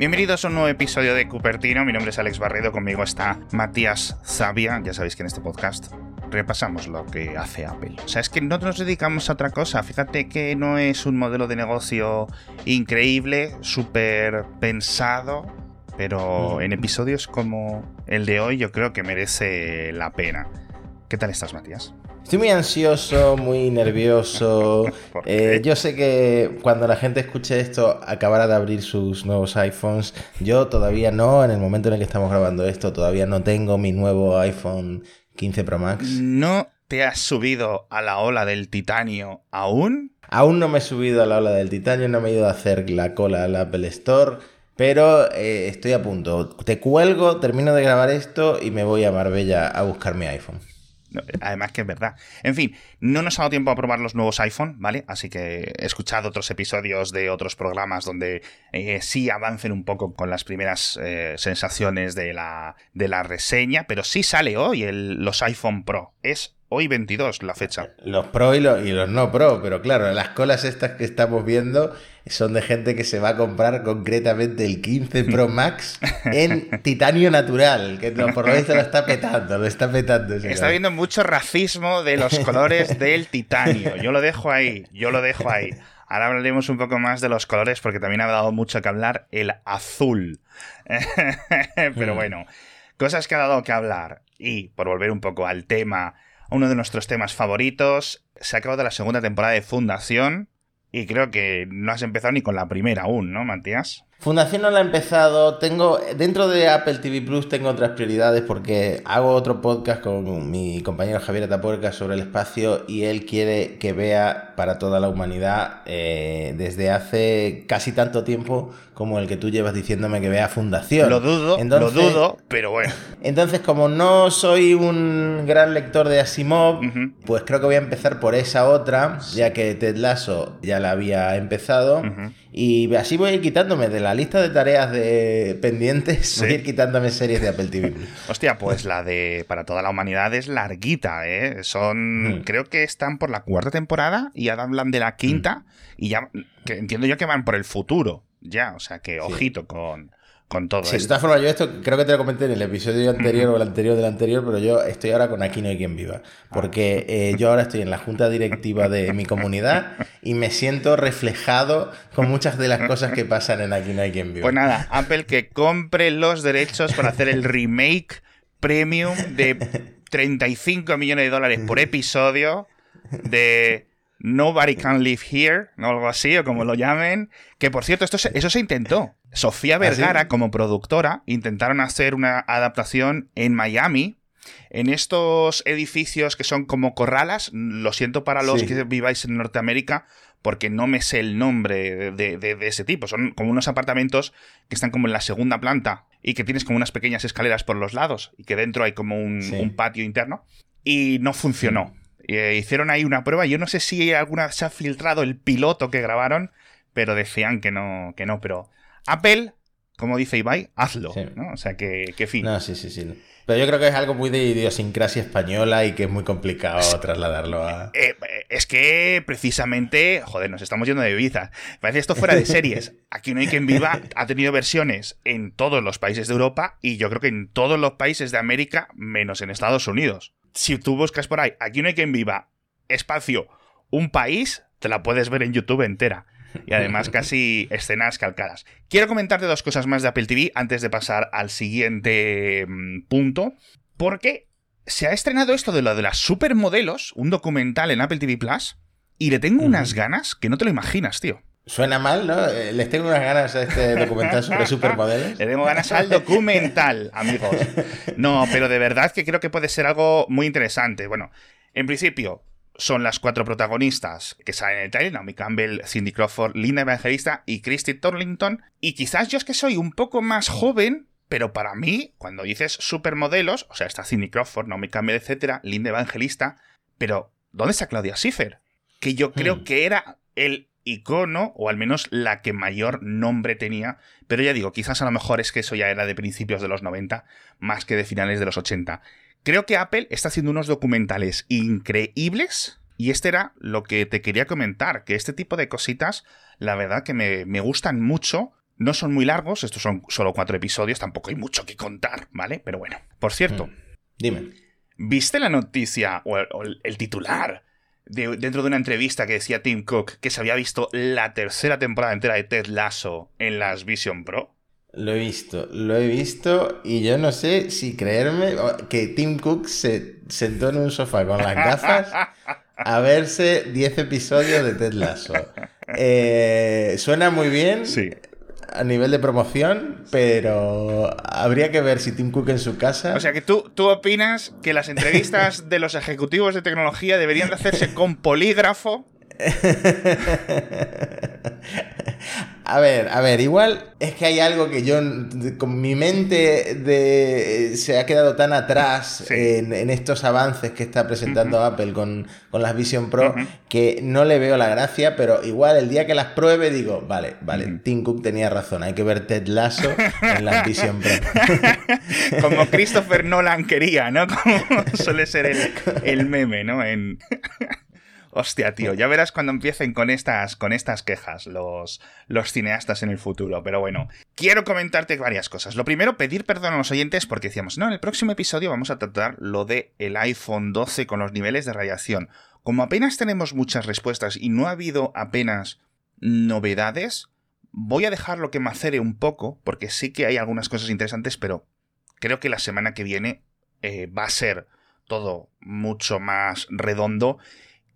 Bienvenidos a un nuevo episodio de Cupertino. Mi nombre es Alex Barredo, conmigo está Matías Zavia. Ya sabéis que en este podcast repasamos lo que hace Apple. O sea, es que no nos dedicamos a otra cosa. Fíjate que no es un modelo de negocio increíble, súper pensado, pero en episodios como el de hoy yo creo que merece la pena. ¿Qué tal estás, Matías? Estoy muy ansioso, muy nervioso. Eh, yo sé que cuando la gente escuche esto acabará de abrir sus nuevos iPhones. Yo todavía no, en el momento en el que estamos grabando esto, todavía no tengo mi nuevo iPhone 15 Pro Max. ¿No te has subido a la ola del titanio aún? Aún no me he subido a la ola del titanio, no me he ido a hacer la cola al Apple Store. Pero eh, estoy a punto. Te cuelgo, termino de grabar esto y me voy a Marbella a buscar mi iPhone. Además que es verdad. En fin, no nos ha dado tiempo a probar los nuevos iPhone, ¿vale? Así que he escuchado otros episodios de otros programas donde eh, sí avancen un poco con las primeras eh, sensaciones de la, de la reseña, pero sí sale hoy el, los iPhone Pro. Es hoy 22 la fecha. Los Pro y los, y los no Pro, pero claro, las colas estas que estamos viendo son de gente que se va a comprar concretamente el 15 Pro Max en titanio natural, que por lo visto lo está petando, lo está petando. Está habiendo mucho racismo de los colores del titanio. Yo lo dejo ahí, yo lo dejo ahí. Ahora hablaremos un poco más de los colores porque también ha dado mucho que hablar el azul. Pero hmm. bueno, cosas que ha dado que hablar. Y por volver un poco al tema, uno de nuestros temas favoritos, se ha acabado la segunda temporada de Fundación y creo que no has empezado ni con la primera aún, ¿no, Matías? Fundación no la he empezado. Tengo dentro de Apple TV Plus tengo otras prioridades porque hago otro podcast con mi compañero Javier Atapuerca sobre el espacio y él quiere que vea para toda la humanidad eh, desde hace casi tanto tiempo como el que tú llevas diciéndome que vea Fundación. Lo dudo, lo dudo, pero bueno. Entonces, como no soy un gran lector de Asimov, pues creo que voy a empezar por esa otra, ya que Ted Lasso ya la había empezado. Y así voy a ir quitándome de la lista de tareas de pendientes, voy a ir quitándome series de Apple TV. Hostia, pues la de Para toda la humanidad es larguita, ¿eh? Son, creo que están por la cuarta temporada y ya hablan de la quinta y ya, que entiendo yo que van por el futuro, ya, o sea que ojito con con todo. Sí, de todas formas, yo esto creo que te lo comenté en el episodio anterior o el anterior del anterior, pero yo estoy ahora con Aquí no hay quien viva. Porque eh, yo ahora estoy en la junta directiva de mi comunidad y me siento reflejado con muchas de las cosas que pasan en Aquí no hay quien viva. Pues nada, Apple que compre los derechos para hacer el remake premium de 35 millones de dólares por episodio de Nobody Can Live Here, o algo así, o como lo llamen. Que por cierto, esto eso se intentó. Sofía ¿Ah, Vergara, como productora, intentaron hacer una adaptación en Miami. En estos edificios que son como corralas, lo siento para los que viváis en Norteamérica, porque no me sé el nombre de, ese tipo. Son como unos apartamentos que están como en la segunda planta y que tienes como unas pequeñas escaleras por los lados y que dentro hay como un, patio interno. Y no funcionó. Eh, hicieron ahí una prueba. Yo no sé si alguna se ha filtrado el piloto que grabaron, pero decían que no, que no. Pero Apple, como dice Ibai, hazlo. ¿no? O sea, que, que fin. No, sí, sí, sí. Pero yo creo que es algo muy de idiosincrasia española y que es muy complicado trasladarlo a. Eh, eh, es que precisamente, joder, nos estamos yendo de Ibiza. Parece esto fuera de series. Aquí no hay quien viva. Ha tenido versiones en todos los países de Europa y yo creo que en todos los países de América, menos en Estados Unidos. Si tú buscas por ahí, aquí no hay quien viva, espacio, un país, te la puedes ver en YouTube entera y además casi escenas calcadas. Quiero comentarte dos cosas más de Apple TV antes de pasar al siguiente mm, punto, porque se ha estrenado esto de lo de las supermodelos, un documental en Apple TV Plus, y le tengo unas ganas que no te lo imaginas, tío. Suena mal, ¿no? Eh, les tengo unas ganas a este documental sobre supermodelos. Le tengo ganas al documental, amigos. No, pero de verdad que creo que puede ser algo muy interesante. Bueno, en principio, son las cuatro protagonistas que salen en el trailer, Naomi Campbell, Cindy Crawford, Linda Evangelista y Christy Torlington. Y quizás yo es que soy un poco más joven, pero para mí, cuando dices supermodelos, o sea, está Cindy Crawford, Naomi Campbell, etcétera, Linda Evangelista, pero ¿dónde está Claudia Schiffer? Que yo creo hmm. que era el icono, o al menos la que mayor nombre tenía, pero ya digo, quizás a lo mejor es que eso ya era de principios de los 90, más que de finales de los 80. Creo que Apple está haciendo unos documentales increíbles y este era lo que te quería comentar, que este tipo de cositas, la verdad que me, gustan mucho No son muy largos, estos son solo cuatro episodios, tampoco hay mucho que contar, ¿vale? Pero bueno. Por cierto, Mm. Dime. ¿viste la noticia o el, o el titular de- dentro de una entrevista que decía Tim Cook que se había visto la tercera temporada entera de Ted Lasso en las Vision Pro? Lo he visto, lo he visto y yo no sé si creerme que Tim Cook se sentó en un sofá con las gafas a verse 10 episodios de Ted Lasso. Eh, suena muy bien Sí. A nivel de promoción, pero habría que ver si Tim Cook en su casa... O sea que tú, tú opinas que las entrevistas de los ejecutivos de tecnología deberían de hacerse con polígrafo. A ver, a ver, igual es que hay algo que yo, con mi mente de, se ha quedado tan atrás Sí. en, en estos avances que está presentando Apple con, con las Vision Pro que no le veo la gracia, pero igual el día que las pruebe digo, vale, vale, Ujú. Tim Cook tenía razón, hay que ver Ted Lasso en las Vision Pro. Como Christopher Nolan quería, ¿no? Como suele ser el, el meme, ¿no? En... Hostia, tío, ya verás cuando empiecen con estas, con estas quejas los, los cineastas en el futuro. Pero bueno, quiero comentarte varias cosas. Lo primero, pedir perdón a los oyentes porque decíamos, no, en el próximo episodio vamos a tratar lo de el iPhone 12 con los niveles de radiación. Como apenas tenemos muchas respuestas y no ha habido apenas novedades, voy a dejarlo que macere un poco, porque sí que hay algunas cosas interesantes, pero creo que la semana que viene eh, va a ser todo mucho más redondo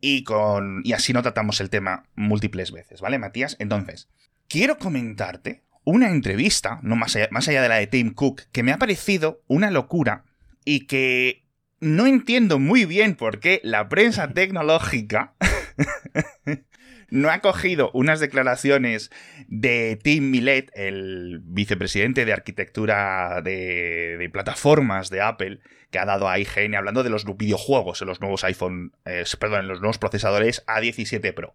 y con y así no tratamos el tema múltiples veces, ¿vale, Matías? Entonces, quiero comentarte una entrevista, no más allá, más allá de la de Tim Cook, que me ha parecido una locura y que no entiendo muy bien por qué la prensa tecnológica no ha cogido unas declaraciones de Tim Millet, el vicepresidente de arquitectura de, de plataformas de Apple, que ha dado a IGN hablando de los videojuegos en los nuevos iPhone, eh, perdón, en los nuevos procesadores A17 Pro.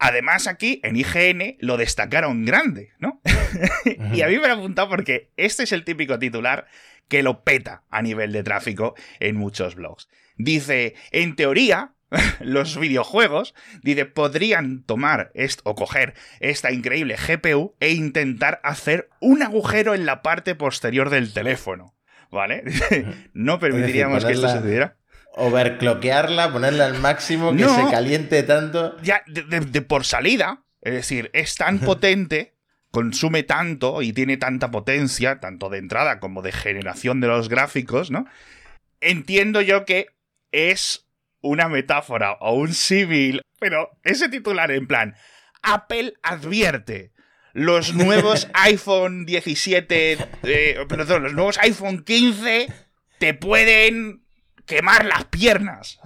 Además, aquí en IGN lo destacaron grande, ¿no? y a mí me ha apuntado porque este es el típico titular que lo peta a nivel de tráfico en muchos blogs. Dice, en teoría, los videojuegos, dice, podrían tomar est o coger esta increíble GPU e intentar hacer un agujero en la parte posterior del teléfono. ¿Vale? no permitiríamos que esto sucediera. Overcloquearla, ponerla al máximo, que No. se caliente tanto. Ya, de, de- de por salida, es decir, es tan potente, consume tanto y tiene tanta potencia, tanto de entrada como de generación de los gráficos, ¿no? Entiendo yo que es una metáfora o un símil, pero ese titular en plan, Apple advierte. Los nuevos iPhone 17, eh, perdón, los nuevos iPhone 15 te pueden quemar las piernas.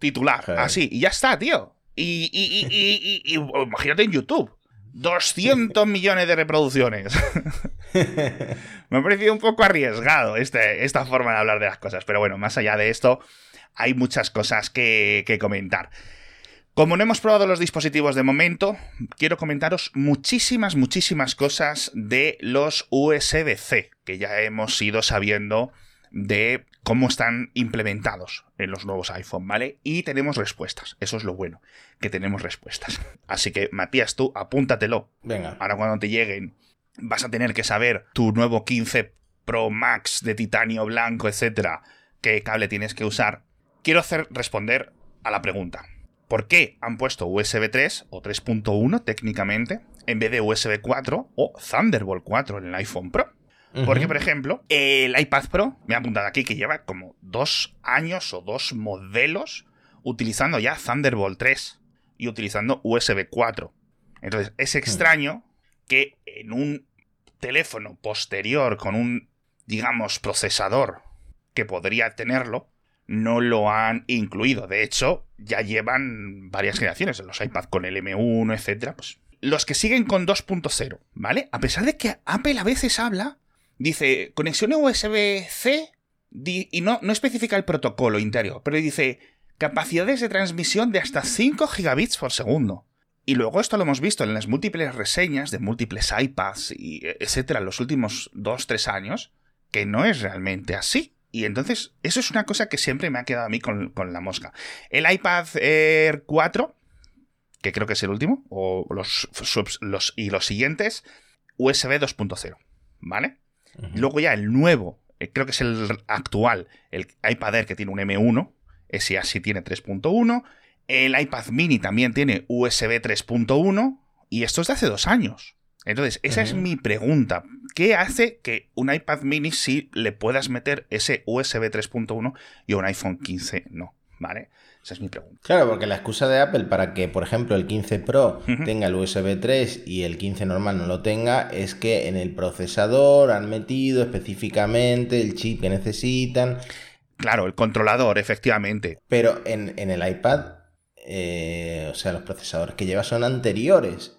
Titular, Joder. así, y ya está, tío. Y, y- y- imagínate en YouTube. 200 millones de reproducciones. Me ha parecido un poco arriesgado este- esta forma de hablar de las cosas. Pero bueno, más allá de esto, hay muchas cosas que, que comentar. Como no hemos probado los dispositivos de momento, quiero comentaros muchísimas, muchísimas cosas de los USB-C, que ya hemos ido sabiendo de cómo están implementados en los nuevos iPhone, ¿vale? Y tenemos respuestas. Eso es lo bueno, que tenemos respuestas. Así que, Matías, tú apúntatelo. Venga. Ahora cuando te lleguen, vas a tener que saber tu nuevo 15 Pro Max de titanio blanco, etcétera, qué cable tienes que usar. Quiero hacer responder a la pregunta. ¿Por qué han puesto USB 3 o 3.1 técnicamente en vez de USB 4 o Thunderbolt 4 en el iPhone Pro? Porque, por ejemplo, el iPad Pro, me ha apuntado aquí que lleva como dos años o dos modelos utilizando ya Thunderbolt 3 y utilizando USB 4. Entonces, es extraño que en un teléfono posterior con un, digamos, procesador que podría tenerlo, no lo han incluido. De hecho, ya llevan varias generaciones en los iPad con el M1, etcétera. Pues los que siguen con 2.0, ¿vale? A pesar de que Apple a veces habla, dice conexión USB-C y no, no especifica el protocolo interior, pero dice capacidades de transmisión de hasta 5 gigabits por segundo. Y luego esto lo hemos visto en las múltiples reseñas de múltiples iPads y eh, etcétera en los últimos 2-3 años, que no es realmente así. Y entonces, eso es una cosa que siempre me ha quedado a mí con, con la mosca. El iPad Air 4, que creo que es el último, o los, subs- los y los siguientes, USB 2.0, ¿vale? Luego ya el nuevo, eh, creo que es el actual, el iPad Air que tiene un M1, ese así tiene 3.1. El iPad mini también tiene USB 3.1 y esto es de hace dos años. Entonces, esa es mi pregunta. ¿Qué hace que un iPad mini sí le puedas meter ese USB 3.1 y un iPhone 15 no? ¿Vale? Esa es mi pregunta. Claro, porque la excusa de Apple para que, por ejemplo, el 15 Pro tenga el USB 3 y el 15 normal no lo tenga es que en el procesador han metido específicamente el chip que necesitan. Claro, el controlador, efectivamente. Pero en, el iPad, eh, o sea, los procesadores que lleva son anteriores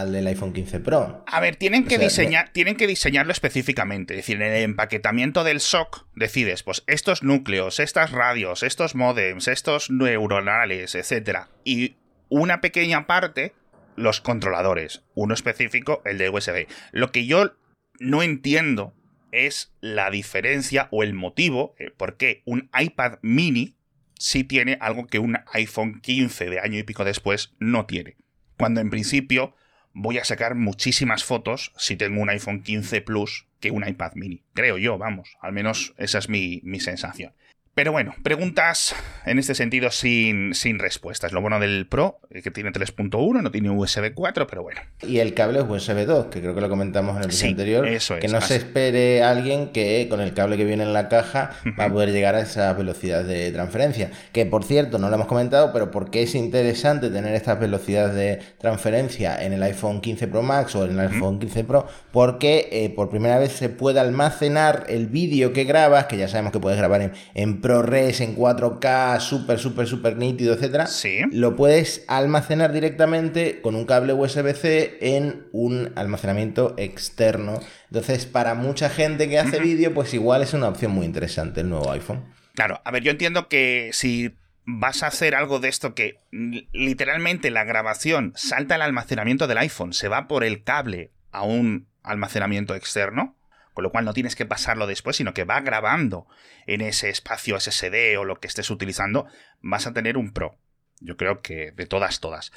al del iPhone 15 Pro. A ver, tienen que, diseñar, tienen que diseñarlo específicamente. Es decir, en el empaquetamiento del SOC decides, pues estos núcleos, estas radios, estos modems, estos neuronales, etc. Y una pequeña parte, los controladores. Uno específico, el de USB. Lo que yo no entiendo es la diferencia o el motivo eh, por qué un iPad mini sí tiene algo que un iPhone 15 de año y pico después no tiene. Cuando en principio voy a sacar muchísimas fotos si tengo un iPhone 15 Plus que un iPad mini. Creo yo, vamos. Al menos esa es mi, mi sensación. Pero bueno, preguntas en este sentido sin, sin respuestas. Lo bueno del Pro, eh, que tiene 3.1, no tiene USB 4, pero bueno. Y el cable es USB 2, que creo que lo comentamos en el episodio anterior. Eso que no se espere alguien que con el cable que viene en la caja va a poder llegar a esa velocidad de transferencia. Que por cierto, no lo hemos comentado, pero ¿por qué es interesante tener estas velocidades de transferencia en el iPhone 15 Pro Max o en el iPhone 15 Pro? Porque eh, por primera vez se puede almacenar el vídeo que grabas, que ya sabemos que puedes grabar en, en ProRes en 4K, súper, súper, súper nítido, etcétera, sí. lo puedes almacenar directamente con un cable USB-C en un almacenamiento externo. Entonces, para mucha gente que hace vídeo, pues igual es una opción muy interesante el nuevo iPhone. Claro, a ver, yo entiendo que si vas a hacer algo de esto que literalmente la grabación salta al almacenamiento del iPhone, se va por el cable a un almacenamiento externo, con lo cual no tienes que pasarlo después, sino que va grabando en ese espacio SSD o lo que estés utilizando, vas a tener un Pro. Yo creo que de todas, todas.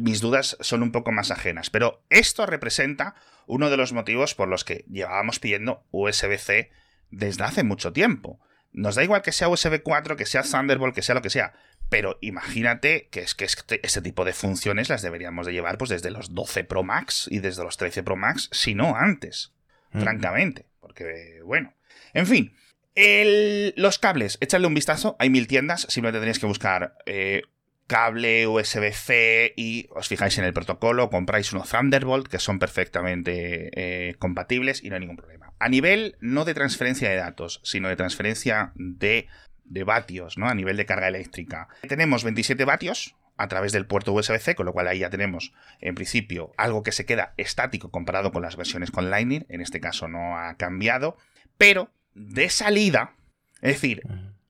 mis dudas son un poco más ajenas, pero esto representa uno de los motivos por los que llevábamos pidiendo USB-C desde hace mucho tiempo. Nos da igual que sea USB 4, que sea Thunderbolt, que sea lo que sea, pero imagínate que es que este, este, tipo de funciones las deberíamos de llevar pues desde los 12 Pro Max y desde los 13 Pro Max, si no antes francamente. Porque, bueno. En fin. los cables, échale un vistazo. Hay mil tiendas. Simplemente tenéis que buscar eh, cable USB-C y os fijáis en el protocolo. Compráis unos Thunderbolt que son perfectamente eh, compatibles y no hay ningún problema. A nivel no de transferencia de datos, sino de transferencia de, de vatios, ¿no? A nivel de carga eléctrica. Tenemos 27 vatios, a través del puerto USB-C, con lo cual ahí ya tenemos, en principio, algo que se queda estático comparado con las versiones con Lightning. En este caso no ha cambiado. Pero de salida, es decir,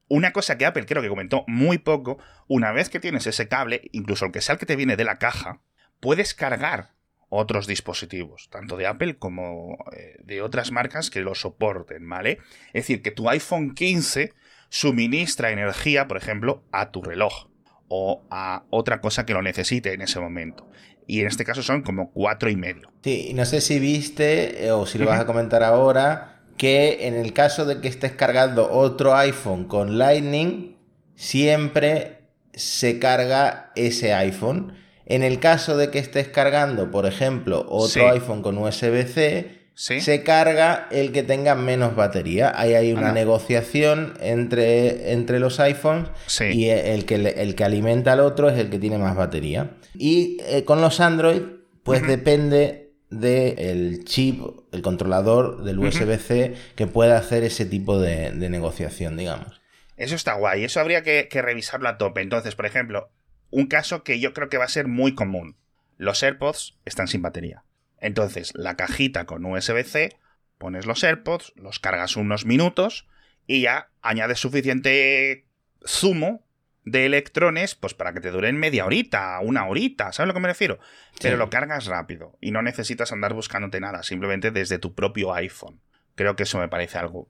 una cosa que Apple creo que comentó muy poco, una vez que tienes ese cable, incluso el que sea el que te viene de la caja, puedes cargar otros dispositivos, tanto de Apple como eh, de otras marcas que lo soporten, ¿vale? Es decir, que tu iPhone 15 suministra energía, por ejemplo, a tu reloj o a otra cosa que lo necesite en ese momento. Y en este caso son como cuatro y medio. Sí, no sé si viste eh, o si lo vas a comentar ahora, que en el caso de que estés cargando otro iPhone con Lightning, siempre se carga ese iPhone. En el caso de que estés cargando, por ejemplo, otro iPhone con USB-C, se carga el que tenga menos batería. Ahí hay una negociación entre, entre los iPhones y el que, el que alimenta al otro es el que tiene más batería. Y eh, con los Android, pues depende del chip, el controlador del USB-C que pueda hacer ese tipo de, negociación, digamos. Eso está guay, eso habría que, que revisarlo a tope. Entonces, por ejemplo, un caso que yo creo que va a ser muy común. Los AirPods están sin batería. Entonces, la cajita con USB-C, pones los AirPods, los cargas unos minutos y ya añades suficiente zumo de electrones pues para que te duren media horita, una horita, ¿sabes a lo que me refiero? Pero lo cargas rápido y no necesitas andar buscándote nada, simplemente desde tu propio iPhone. Creo que eso me parece algo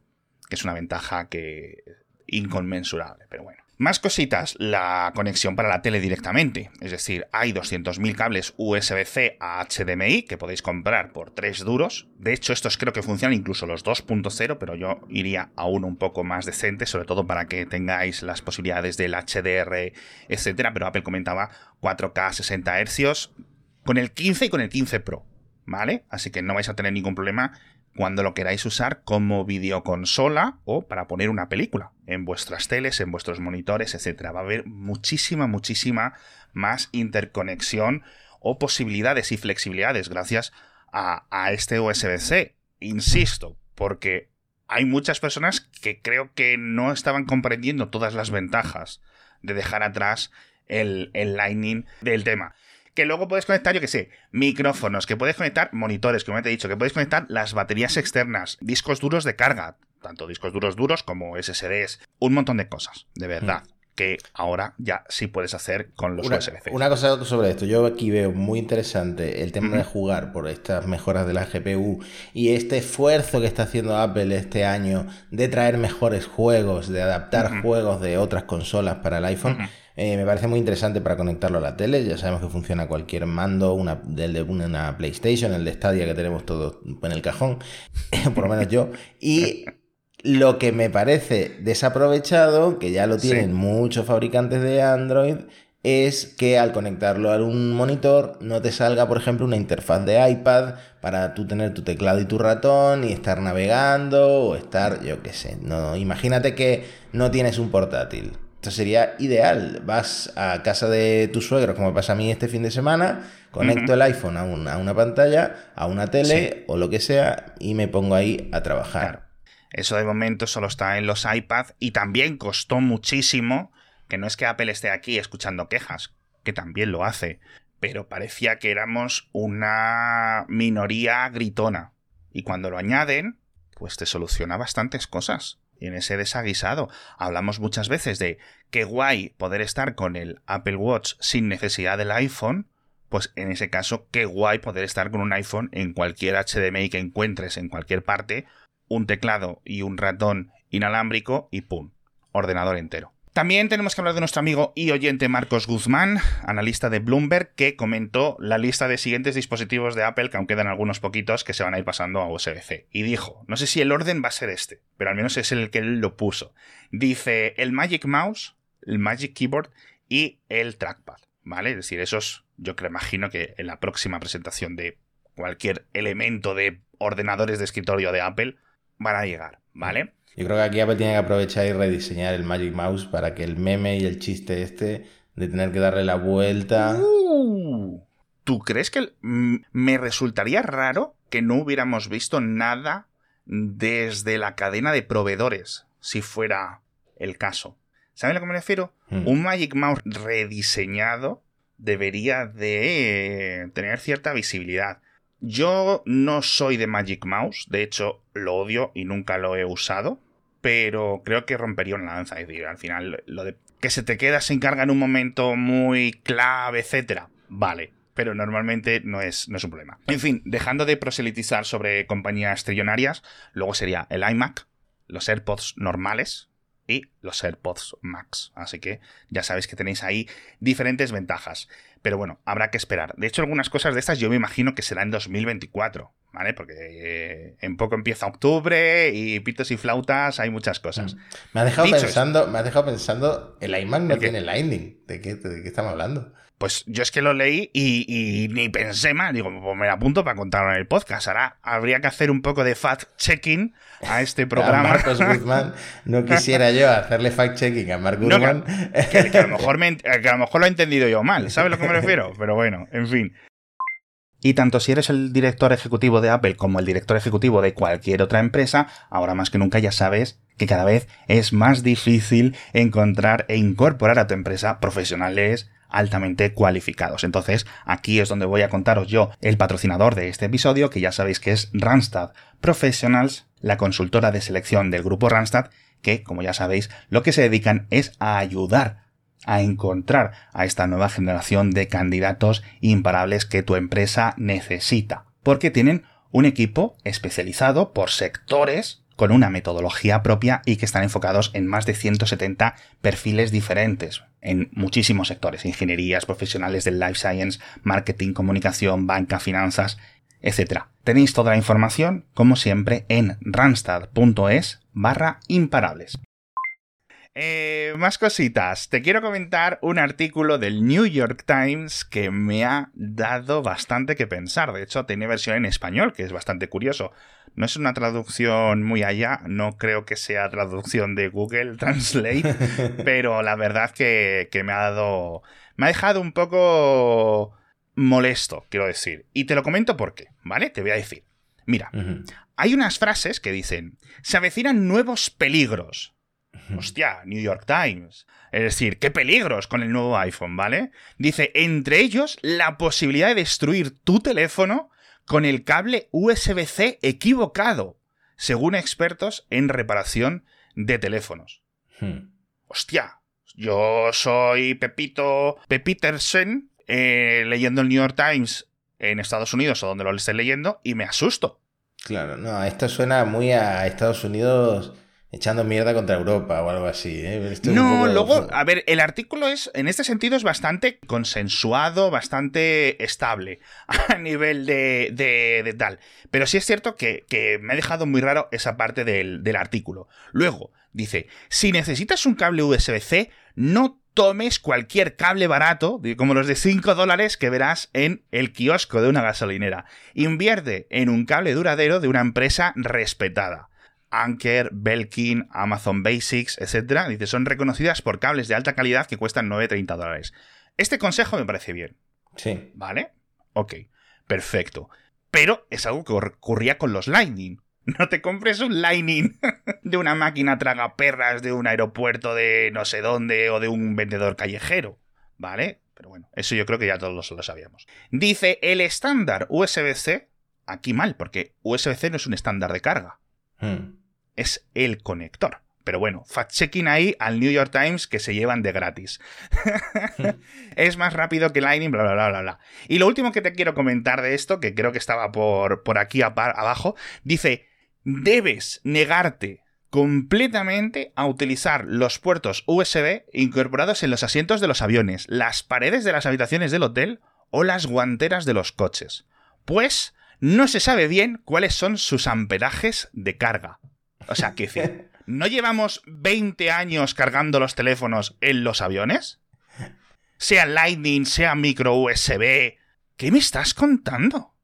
que es una ventaja que inconmensurable, pero bueno. Más cositas, la conexión para la tele directamente. Es decir, hay 200.000 cables USB-C a HDMI que podéis comprar por 3 duros. De hecho, estos creo que funcionan incluso los 2.0, pero yo iría a uno un poco más decente, sobre todo para que tengáis las posibilidades del HDR, etcétera. Pero Apple comentaba 4K 60 Hz con el 15 y con el 15 Pro. ¿Vale? Así que no vais a tener ningún problema cuando lo queráis usar como videoconsola o para poner una película en vuestras teles, en vuestros monitores, etc. Va a haber muchísima, muchísima más interconexión o posibilidades y flexibilidades gracias a, a este USB-C. Insisto, porque hay muchas personas que creo que no estaban comprendiendo todas las ventajas de dejar atrás el, el Lightning del tema que luego puedes conectar, yo que sé, micrófonos, que puedes conectar monitores, como te he dicho, que puedes conectar las baterías externas, discos duros de carga, tanto discos duros duros como SSDs, un montón de cosas, de verdad. Mm. Que ahora ya sí puedes hacer con los una, USB-C. Una cosa sobre esto, yo aquí veo muy interesante el tema de jugar por estas mejoras de la GPU y este esfuerzo que está haciendo Apple este año de traer mejores juegos, de adaptar juegos de otras consolas para el iPhone. Eh, me parece muy interesante para conectarlo a la tele. Ya sabemos que funciona cualquier mando, una, de una PlayStation, el de Stadia que tenemos todos en el cajón, por lo menos yo. Y lo que me parece desaprovechado, que ya lo tienen muchos fabricantes de Android, es que al conectarlo a un monitor no te salga, por ejemplo, una interfaz de iPad para tú tener tu teclado y tu ratón y estar navegando o estar, yo qué sé, no, imagínate que no tienes un portátil. Esto sería ideal. Vas a casa de tu suegro, como pasa a mí este fin de semana, conecto el iPhone a una, a una, pantalla, a una tele o lo que sea y me pongo ahí a trabajar. Eso de momento solo está en los iPads y también costó muchísimo, que no es que Apple esté aquí escuchando quejas, que también lo hace, pero parecía que éramos una minoría gritona. Y cuando lo añaden, pues te soluciona bastantes cosas en ese desaguisado. Hablamos muchas veces de qué guay poder estar con el Apple Watch sin necesidad del iPhone. Pues en ese caso, qué guay poder estar con un iPhone en cualquier HDMI que encuentres en cualquier parte, un teclado y un ratón inalámbrico y ¡pum! Ordenador entero. También tenemos que hablar de nuestro amigo y oyente Marcos Guzmán, analista de Bloomberg, que comentó la lista de siguientes dispositivos de Apple, que aún quedan algunos poquitos que se van a ir pasando a USB-C. Y dijo, no sé si el orden va a ser este, pero al menos es el que él lo puso. Dice el Magic Mouse, el Magic Keyboard y el Trackpad, ¿vale? Es decir, esos yo creo, imagino que en la próxima presentación de cualquier elemento de ordenadores de escritorio de Apple van a llegar, ¿vale? Yo creo que aquí Apple tiene que aprovechar y rediseñar el Magic Mouse para que el meme y el chiste este de tener que darle la vuelta. Uh. ¿Tú crees que me resultaría raro que no hubiéramos visto nada desde la cadena de proveedores, si fuera el caso? ¿Saben a lo que me refiero? Hmm. Un Magic Mouse rediseñado debería de tener cierta visibilidad. Yo no soy de Magic Mouse, de hecho lo odio y nunca lo he usado pero creo que rompería una lanza. Es decir, al final, lo de que se te queda sin carga en un momento muy clave, etcétera, vale. Pero normalmente no es, no es un problema. En fin, dejando de proselitizar sobre compañías trillonarias, luego sería el iMac, los AirPods normales, y los AirPods Max. Así que ya sabéis que tenéis ahí diferentes ventajas. Pero bueno, habrá que esperar. De hecho, algunas cosas de estas yo me imagino que será en 2024. ¿vale? Porque eh, en poco empieza octubre y pitos y flautas, hay muchas cosas. Mm. Me ha dejado pensando, me ha dejado pensando, el iMac no tiene Lightning. ¿De qué, ¿De qué estamos hablando? Pues yo es que lo leí y, ni pensé más. Digo, pues me apunto para contarlo en el podcast. Ahora habría que hacer un poco de fact-checking a este programa. A Marcos Guzmán, no quisiera yo hacerle fact-checking a Marcos Guzmán. que, a lo mejor que a lo mejor lo he entendido yo mal, ¿sabes a lo que me refiero? Pero bueno, en fin. Y tanto si eres el director ejecutivo de Apple como el director ejecutivo de cualquier otra empresa, ahora más que nunca ya sabes que cada vez es más difícil encontrar e incorporar a tu empresa profesionales altamente cualificados. Entonces, aquí es donde voy a contaros yo el patrocinador de este episodio, que ya sabéis que es Randstad Professionals, la consultora de selección del grupo Randstad, que, como ya sabéis, lo que se dedican es a ayudar a encontrar a esta nueva generación de candidatos imparables que tu empresa necesita. Porque tienen un equipo especializado por sectores con una metodología propia y que están enfocados en más de 170 perfiles diferentes en muchísimos sectores, ingenierías, profesionales del life science, marketing, comunicación, banca, finanzas, etc. Tenéis toda la información, como siempre, en randstad.es barra imparables. Eh, más cositas. Te quiero comentar un artículo del New York Times que me ha dado bastante que pensar. De hecho, tiene versión en español, que es bastante curioso. No es una traducción muy allá, no creo que sea traducción de Google Translate, pero la verdad que, que me ha dado... Me ha dejado un poco molesto, quiero decir. Y te lo comento por qué, ¿vale? Te voy a decir. Mira, hay unas frases que dicen, se avecinan nuevos peligros. Hostia, New York Times. Es decir, qué peligros con el nuevo iPhone, ¿vale? Dice, entre ellos, la posibilidad de destruir tu teléfono con el cable USB-C equivocado, según expertos en reparación de teléfonos. Hmm. Hostia, yo soy Pepito Pepitersen, eh, leyendo el New York Times en Estados Unidos o donde lo esté leyendo y me asusto. Claro, no, esto suena muy a Estados Unidos echando mierda contra Europa o algo así. ¿eh? No, luego, a ver, el artículo es, en este sentido, es bastante consensuado, bastante estable a nivel de, de, tal. Pero sí es cierto que, me ha dejado muy raro esa parte del, del artículo. Luego, dice, si necesitas un cable USB-C, no tomes cualquier cable barato, como los de 5 dólares que verás en el kiosco de una gasolinera. Invierte en un cable duradero de una empresa respetada. Anker, Belkin, Amazon Basics, etc. Dice, son reconocidas por cables de alta calidad que cuestan 9,30 dólares. Este consejo me parece bien. Sí. ¿Vale? Ok, perfecto. Pero es algo que ocurría con los Lightning. No te compres un Lightning de una máquina tragaperras de un aeropuerto de no sé dónde o de un vendedor callejero. ¿Vale? Pero bueno, eso yo creo que ya todos lo sabíamos. Dice el estándar USB-C, aquí mal, porque USB-C no es un estándar de carga. Hmm. Es el conector. Pero bueno, fact-checking ahí al New York Times que se llevan de gratis. es más rápido que Lightning, bla, bla, bla, bla, bla. Y lo último que te quiero comentar de esto, que creo que estaba por, por aquí abajo, dice, debes negarte completamente a utilizar los puertos USB incorporados en los asientos de los aviones, las paredes de las habitaciones del hotel o las guanteras de los coches. Pues no se sabe bien cuáles son sus amperajes de carga. O sea, que ¿no llevamos 20 años cargando los teléfonos en los aviones? Sea Lightning, sea micro USB. ¿Qué me estás contando?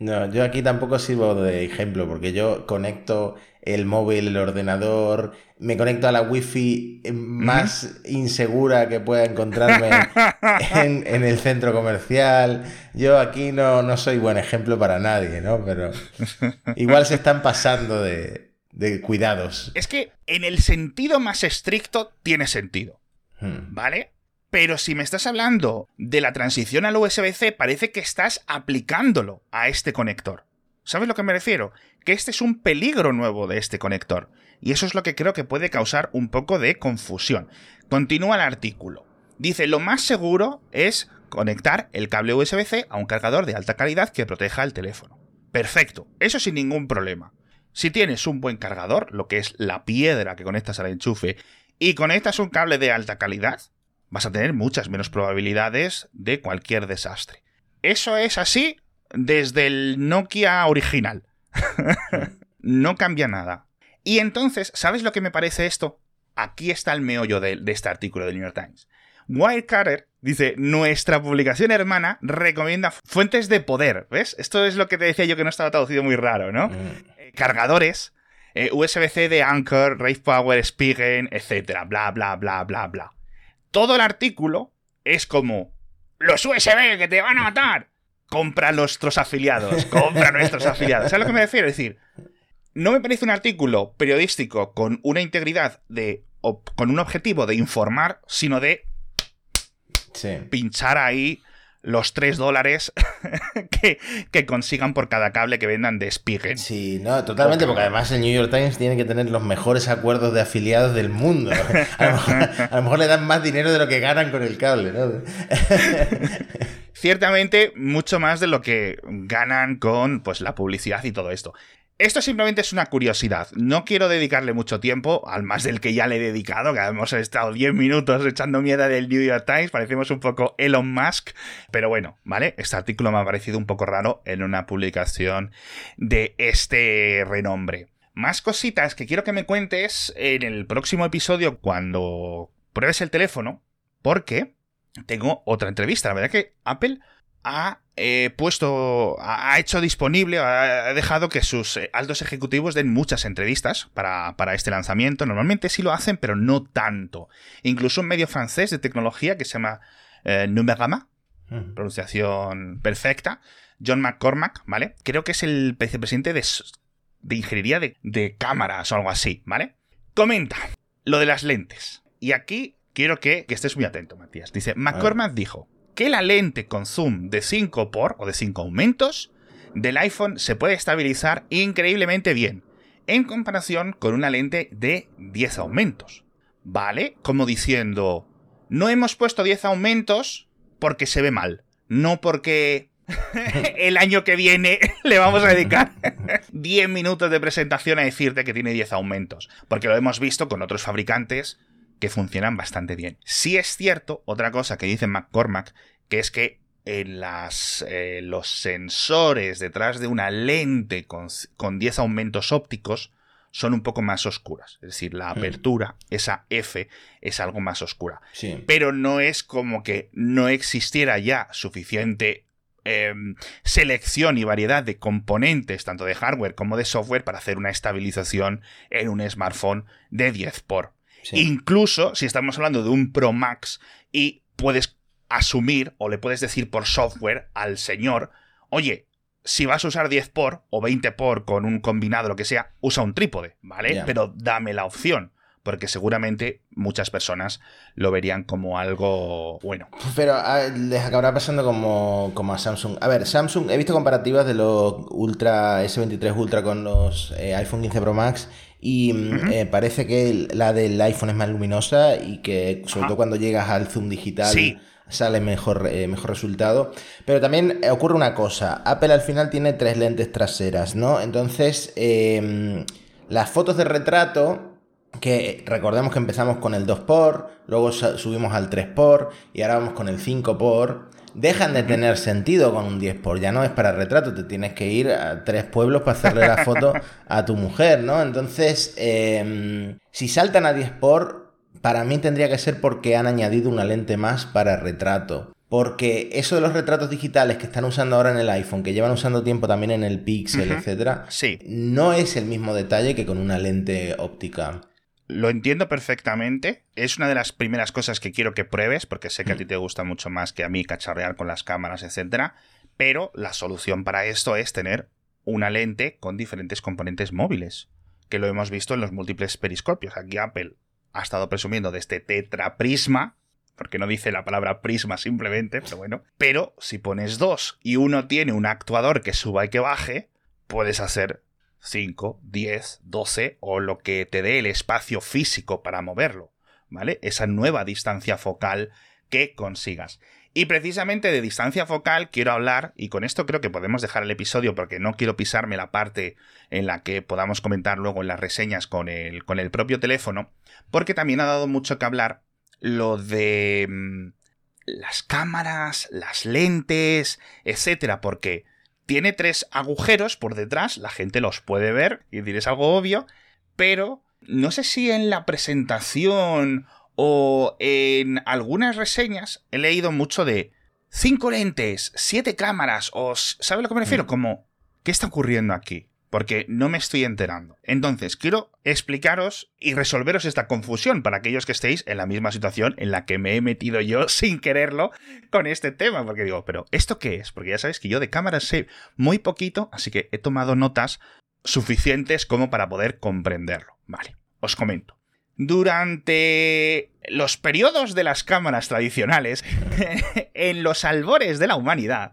No, yo aquí tampoco sirvo de ejemplo, porque yo conecto el móvil, el ordenador, me conecto a la wifi más insegura que pueda encontrarme en, el centro comercial. Yo aquí no, no soy buen ejemplo para nadie, ¿no? Pero igual se están pasando de, de cuidados. Es que en el sentido más estricto tiene sentido. Hmm. ¿Vale? Pero si me estás hablando de la transición al USB-C, parece que estás aplicándolo a este conector. ¿Sabes lo que me refiero? Que este es un peligro nuevo de este conector. Y eso es lo que creo que puede causar un poco de confusión. Continúa el artículo. Dice, lo más seguro es conectar el cable USB-C a un cargador de alta calidad que proteja el teléfono. Perfecto, eso sin ningún problema. Si tienes un buen cargador, lo que es la piedra que conectas al enchufe, y conectas un cable de alta calidad, vas a tener muchas menos probabilidades de cualquier desastre. Eso es así desde el Nokia original. no cambia nada. Y entonces, ¿sabes lo que me parece esto? Aquí está el meollo de, este artículo del New York Times. Wirecutter dice, nuestra publicación hermana recomienda fuentes de poder. ¿Ves? Esto es lo que te decía yo que no estaba traducido muy raro, ¿no? Mm. Eh, cargadores, eh, USB-C de Anchor, Rave Power, Spigen, etc. Bla, bla, bla, bla, bla todo el artículo es como los USB que te van a matar. Compra nuestros afiliados, compra nuestros afiliados. ¿Sabes a lo que me refiero? Es decir, no me parece un artículo periodístico con una integridad de con un objetivo de informar, sino de pinchar ahí los 3 dólares que, consigan por cada cable que vendan de Spigen. Sí, no, totalmente, porque además el New York Times tiene que tener los mejores acuerdos de afiliados del mundo. A lo mejor, le dan más dinero de lo que ganan con el cable, ¿no? Ciertamente, mucho más de lo que ganan con pues, la publicidad y todo esto. Esto simplemente es una curiosidad. No quiero dedicarle mucho tiempo, al más del que ya le he dedicado, que hemos estado 10 minutos echando mierda del New York Times, parecemos un poco Elon Musk, pero bueno, ¿vale? Este artículo me ha parecido un poco raro en una publicación de este renombre. Más cositas que quiero que me cuentes en el próximo episodio cuando pruebes el teléfono, porque tengo otra entrevista. La verdad que Apple ha eh, puesto, ha hecho disponible, ha dejado que sus eh, altos ejecutivos den muchas entrevistas para, este lanzamiento. Normalmente sí lo hacen, pero no tanto. Incluso un medio francés de tecnología que se llama eh, Numerama, pronunciación perfecta, John McCormack, ¿vale? Creo que es el vicepresidente de, de ingeniería de, de cámaras o algo así, ¿vale? Comenta lo de las lentes. Y aquí quiero que, estés muy atento, Matías. Dice, McCormack dijo que la lente con zoom de 5 por o de 5 aumentos del iPhone se puede estabilizar increíblemente bien, en comparación con una lente de 10 aumentos. ¿Vale? Como diciendo, no hemos puesto 10 aumentos porque se ve mal, no porque el año que viene le vamos a dedicar 10 minutos de presentación a decirte que tiene 10 aumentos, porque lo hemos visto con otros fabricantes que funcionan bastante bien. Sí es cierto, otra cosa que dice McCormack, que es que en las, eh, los sensores detrás de una lente con, 10 aumentos ópticos son un poco más oscuras. Es decir, la hmm. apertura, esa F, es algo más oscura. Pero no es como que no existiera ya suficiente em, selección y variedad de componentes, tanto de hardware como de software, para hacer una estabilización en un smartphone de 10 por. Incluso si estamos hablando de un Pro Max y puedes asumir o le puedes decir por software al señor, oye, si vas a usar 10 por o 20 por con un combinado, lo que sea, usa un trípode, ¿vale? Pero dame la opción. Porque seguramente muchas personas lo verían como algo bueno. Pero les acabará pasando como, como, a Samsung. A ver, Samsung, he visto comparativas de los Ultra S23 Ultra con los eh, iPhone 15 Pro Max y mm, eh, parece que la del iPhone es más luminosa y que sobre todo cuando llegas al zoom digital sale mejor, eh, mejor resultado. Pero también ocurre una cosa, Apple al final tiene tres lentes traseras, ¿no? Entonces, em, las fotos de retrato, que recordemos que empezamos con el 2x, luego subimos al 3x y ahora vamos con el 5x dejan de tener sentido con un 10 por ya no es para retrato, te tienes que ir a tres pueblos para hacerle la foto a tu mujer, ¿no? Entonces, em, si saltan a 10 por, para mí tendría que ser porque han añadido una lente más para retrato. Porque eso de los retratos digitales que están usando ahora en el iPhone, que llevan usando tiempo también en el Pixel, etcétera, sí. no es el mismo detalle que con una lente óptica. Lo entiendo perfectamente. Es una de las primeras cosas que quiero que pruebes, porque sé que a ti te gusta mucho más que a mí cacharrear con las cámaras, etc. Pero la solución para esto es tener una lente con diferentes componentes móviles, que lo hemos visto en los múltiples periscopios. Aquí Apple ha estado presumiendo de este tetraprisma, porque no dice la palabra prisma simplemente, pero bueno. Pero si pones dos y uno tiene un actuador que suba y que baje, puedes hacer 5, 10, 12 o lo que te dé el espacio físico para moverlo, ¿vale? Esa nueva distancia focal que consigas. Y precisamente de distancia focal quiero hablar, y con esto creo que podemos dejar el episodio porque no quiero pisarme la parte en la que podamos comentar luego en las reseñas con el, con el propio teléfono, porque también ha dado mucho que hablar lo de mm, las cámaras, las lentes, etcétera, porque tiene tres agujeros por detrás, la gente los puede ver y decir es algo obvio, pero no sé si en la presentación o en algunas reseñas he leído mucho de cinco lentes, siete cámaras, o ¿sabe a lo que me refiero? Mm. Como, ¿qué está ocurriendo aquí? Porque no me estoy enterando. Entonces, quiero explicaros y resolveros esta confusión para aquellos que estéis en la misma situación en la que me he metido yo sin quererlo con este tema, porque digo, pero ¿esto qué es? Porque ya sabéis que yo de cámaras sé muy poquito, así que he tomado notas suficientes como para poder comprenderlo. Vale, os comento. Durante los periodos de las cámaras tradicionales, en los albores de la humanidad,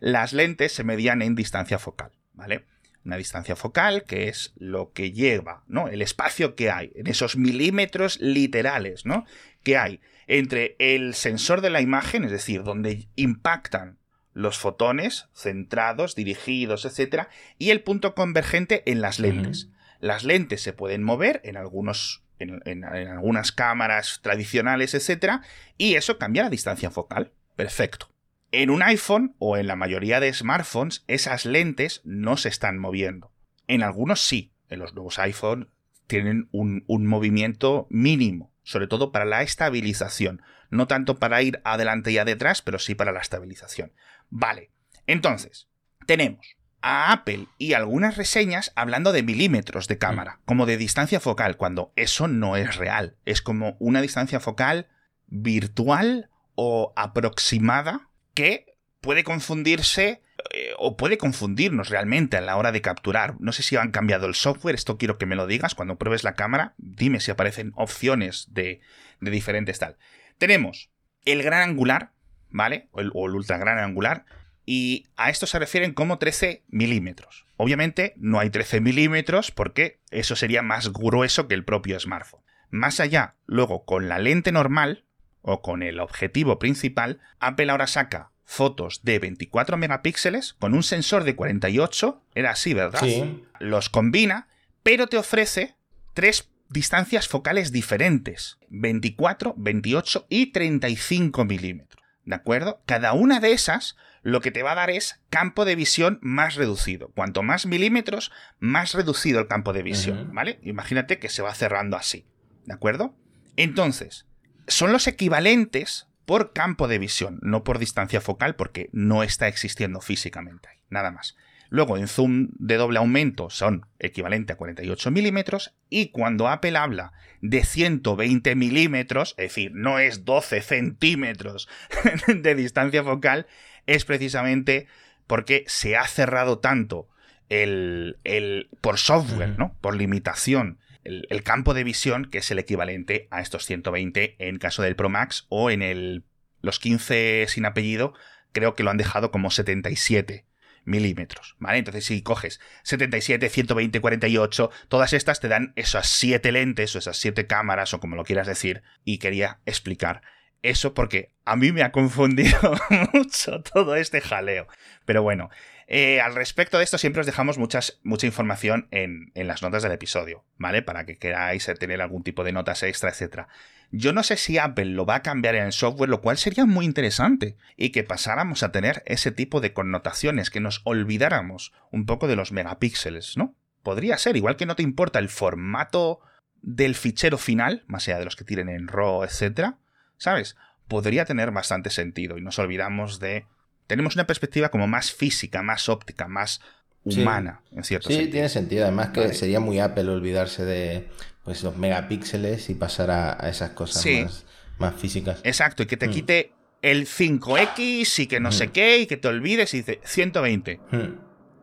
las lentes se medían en distancia focal, ¿vale? Una distancia focal, que es lo que lleva, ¿no? El espacio que hay, en esos milímetros literales, ¿no? Que hay entre el sensor de la imagen, es decir, donde impactan los fotones centrados, dirigidos, etc. Y el punto convergente en las lentes. Las lentes se pueden mover en algunos. En, algunas cámaras tradicionales, etc. Y eso cambia la distancia focal. Perfecto. En un iPhone o en la mayoría de smartphones, esas lentes no se están moviendo. En algunos sí. En los nuevos iPhone tienen un, un movimiento mínimo, sobre todo para la estabilización. No tanto para ir adelante y detrás, pero sí para la estabilización. Vale. Entonces, tenemos a Apple y algunas reseñas hablando de milímetros de cámara, mm. como de distancia focal, cuando eso no es real. Es como una distancia focal virtual o aproximada que puede confundirse eh, o puede confundirnos realmente a la hora de capturar. No sé si han cambiado el software, esto quiero que me lo digas. Cuando pruebes la cámara, dime si aparecen opciones de, de diferentes tal. Tenemos el gran angular, ¿vale? O el, ultra gran angular. Y a esto se refieren como 13 milímetros. Obviamente no hay 13 milímetros porque eso sería más grueso que el propio smartphone. Más allá, luego con la lente normal o con el objetivo principal, Apple ahora saca fotos de 24 megapíxeles con un sensor de 48, era así, ¿verdad? Sí. Los combina, pero te ofrece tres distancias focales diferentes, 24, 28 y 35 milímetros. ¿De acuerdo? Cada una de esas lo que te va a dar es campo de visión más reducido. Cuanto más milímetros, más reducido el campo de visión, ¿vale? Imagínate que se va cerrando así, ¿de acuerdo? Entonces, son los equivalentes por campo de visión, no por distancia focal, porque no está existiendo físicamente ahí, nada más. Luego, en zoom de doble aumento son equivalente a 48 milímetros. Y cuando Apple habla de 120 milímetros, es decir, no es 12 centímetros de distancia focal, es precisamente porque se ha cerrado tanto el, el por software, ¿no? Por limitación, el, campo de visión, que es el equivalente a estos 120 en caso del Pro Max o en el, los 15 sin apellido, creo que lo han dejado como 77 milímetros, ¿vale? Entonces si coges 77, 120, 48, todas estas te dan esas siete lentes o esas siete cámaras o como lo quieras decir y quería explicar eso porque a mí me ha confundido mucho todo este jaleo. Pero bueno, eh, al respecto de esto siempre os dejamos mucha información en, en, las notas del episodio, ¿vale? Para que queráis tener algún tipo de notas extra, etc. Yo no sé si Apple lo va a cambiar en el software, lo cual sería muy interesante, y que pasáramos a tener ese tipo de connotaciones, que nos olvidáramos un poco de los megapíxeles, ¿no? Podría ser, igual que no te importa el formato del fichero final, más allá de los que tienen en RAW, etc., ¿sabes? Podría tener bastante sentido y nos olvidamos de... Tenemos una perspectiva como más física, más óptica, más humana, en cierto sentido. Sí, tiene sentido. Además que sería muy Apple olvidarse de pues los megapíxeles y pasar a, esas cosas más, físicas. Exacto, y que te mm. quite el 5X y que no sé mm. qué y que te olvides y dice 120 mm.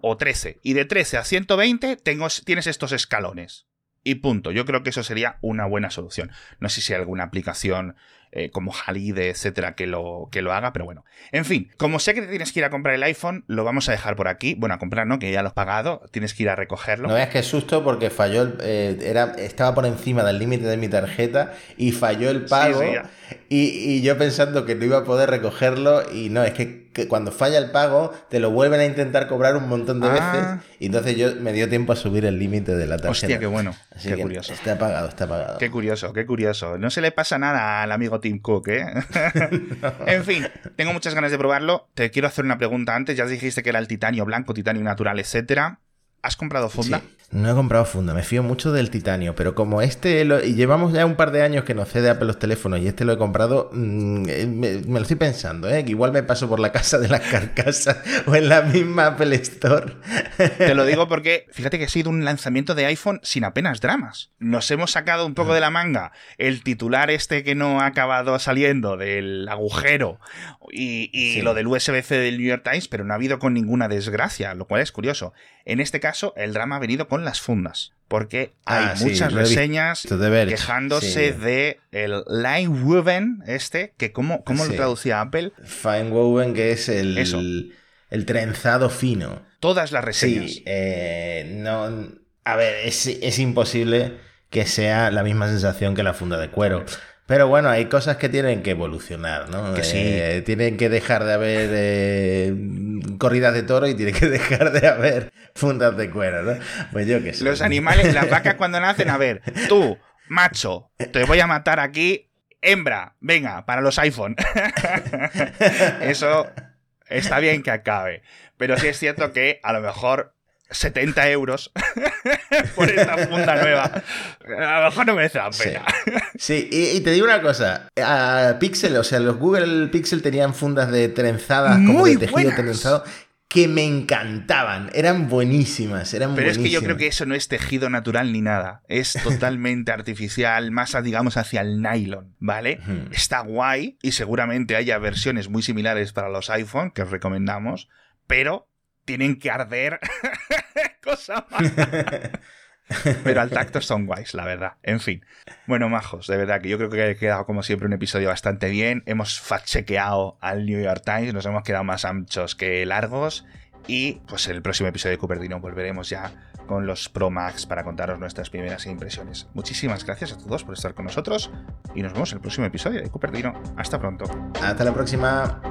o 13. Y de 13 a 120 tengo, tienes estos escalones. Y punto. Yo creo que eso sería una buena solución. No sé si hay alguna aplicación eh, como Halide, etcétera, que lo, que lo haga, pero bueno. En fin, como sé que te tienes que ir a comprar el iPhone, lo vamos a dejar por aquí. Bueno, a comprar, ¿no? Que ya lo has pagado, tienes que ir a recogerlo. No veas que susto porque falló, el, eh, era, estaba por encima del límite de mi tarjeta y falló el pago. y, y yo pensando que no iba a poder recogerlo y no, es que que cuando falla el pago te lo vuelven a intentar cobrar un montón de veces ah. y entonces yo me dio tiempo a subir el límite de la tarjeta. Hostia, qué bueno, qué curioso. Está apagado, está apagado. Qué curioso, qué curioso. No se le pasa nada al amigo Tim Cook, ¿eh? En fin, tengo muchas ganas de probarlo. Te quiero hacer una pregunta antes. Ya dijiste que era el titanio blanco, titanio natural, etcétera. ¿Has comprado funda? No he comprado funda, me fío mucho del titanio, pero como este, y llevamos ya un par de años que no sé de Apple los teléfonos y este lo he comprado, mm, eh, me, lo estoy pensando, ¿eh? que igual me paso por la casa de las carcasas o en la misma Apple Store. Te lo digo porque fíjate que ha sido un lanzamiento de iPhone sin apenas dramas. Nos hemos sacado un poco de la manga el titular este que no ha acabado saliendo del agujero y, lo del USB-C del New York Times, pero no ha habido con ninguna desgracia, lo cual es curioso. En este caso, el drama ha venido con las fundas. Porque hay ah, muchas reseñas quejándose de el line woven este, que cómo, cómo lo traducía Apple. Fine woven, que es el, el trenzado fino. Todas las reseñas. Sí, eh, no. A ver, es, es imposible que sea la misma sensación que la funda de cuero. Pero bueno, hay cosas que tienen que evolucionar, ¿no? Que sí. Eh, tienen que dejar de haber eh, corridas de toro y tiene que dejar de haber fundas de cuero, ¿no? Pues yo qué sé. Los animales, las vacas cuando nacen, a ver, tú, macho, te voy a matar aquí, hembra, venga, para los iPhone. Eso está bien que acabe. Pero sí es cierto que a lo mejor 70 euros por esta funda nueva. A lo mejor no merece la pena. Sí, y, y te digo una cosa. A Pixel, o sea, los Google Pixel tenían fundas de trenzadas, como de tejido buenas. trenzado, que me encantaban. Eran buenísimas, eran Pero es que yo buenísimas. creo que eso no es tejido natural ni nada. Es totalmente artificial, más digamos hacia el nylon, ¿vale? Está guay y seguramente haya versiones muy similares para los iPhone que os recomendamos, pero tienen que arder cosa más. Pero al tacto son guays, la verdad. En fin. Bueno, majos, de verdad que yo creo que ha quedado como siempre un episodio bastante bien. Hemos fact-chequeado al New York Times, nos hemos quedado más anchos que largos. Y pues en el próximo episodio de Cupertino volveremos ya con los Pro Max para contaros nuestras primeras impresiones. Muchísimas gracias a todos por estar con nosotros y nos vemos en el próximo episodio de Cupertino. Hasta pronto. Hasta la próxima.